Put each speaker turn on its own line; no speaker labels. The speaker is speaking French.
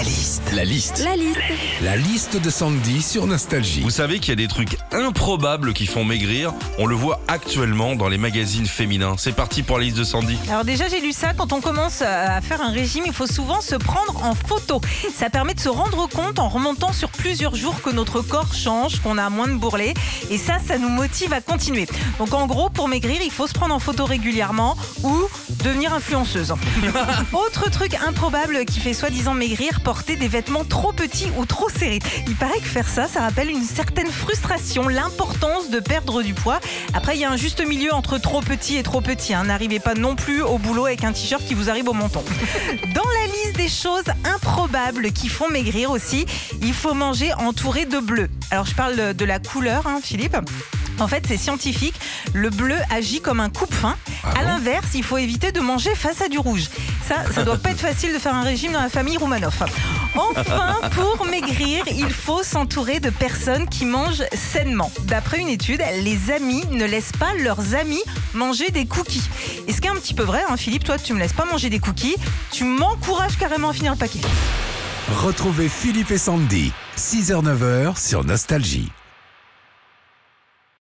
La liste. La liste.
La liste.
La liste de Sandy sur Nostalgie.
Vous savez qu'il y a des trucs improbables qui font maigrir. On le voit actuellement dans les magazines féminins. C'est parti pour la liste de Sandy.
Alors déjà j'ai lu ça, quand on commence à faire un régime, il faut souvent se prendre en photo. Ça permet de se rendre compte en remontant sur plusieurs jours que notre corps change, qu'on a moins de bourrelets. Et ça, ça nous motive à continuer. Donc en gros, pour maigrir, il faut se prendre en photo régulièrement ou devenir influenceuse. Autre truc improbable qui fait soi-disant maigrir, porter des vêtements trop petits ou trop serrés. Il paraît que faire ça, ça rappelle une certaine frustration, l'importance de perdre du poids. Après, il y a un juste milieu entre trop petit et trop petit. hein. N'arrivez pas non plus au boulot avec un t-shirt qui vous arrive au menton. Dans la liste des choses improbables qui font maigrir aussi, il faut manger entouré de bleu. Alors je parle de la couleur, hein, Philippe. En fait, c'est scientifique. Le bleu agit comme un coupe-faim. à l'inverse, il faut éviter de manger face à du rouge. Ça, ça doit pas être facile de faire un régime dans la famille Roumanoff. Enfin, pour maigrir, il faut s'entourer de personnes qui mangent sainement. D'après une étude, les amis ne laissent pas leurs amis manger des cookies. Et ce qui est un petit peu vrai, hein, Philippe, toi, tu me laisses pas manger des cookies, tu m'encourages carrément à finir le paquet.
Retrouvez Philippe et Sandy, 6h-9h sur Nostalgie.